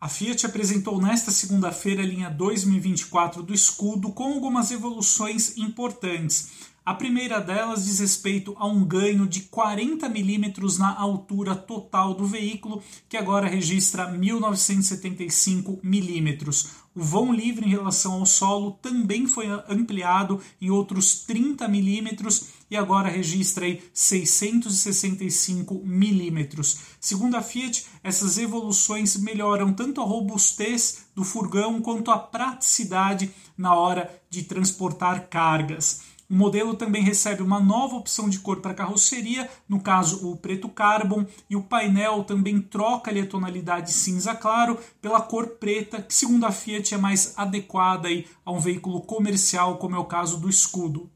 A Fiat apresentou nesta segunda-feira a linha 2024 do escudo com algumas evoluções importantes. A primeira delas diz respeito a um ganho de 40 milímetros na altura total do veículo, que agora registra 1975 milímetros. O vão livre em relação ao solo também foi ampliado em outros 30 milímetros e agora registra aí 665 milímetros. Segundo a Fiat, essas evoluções melhoram tanto a robustez do furgão quanto a praticidade na hora de transportar cargas. O modelo também recebe uma nova opção de cor para carroceria, no caso o preto carbon, e o painel também troca a tonalidade cinza claro pela cor preta, que segundo a Fiat é mais adequada aí a um veículo comercial, como é o caso do escudo.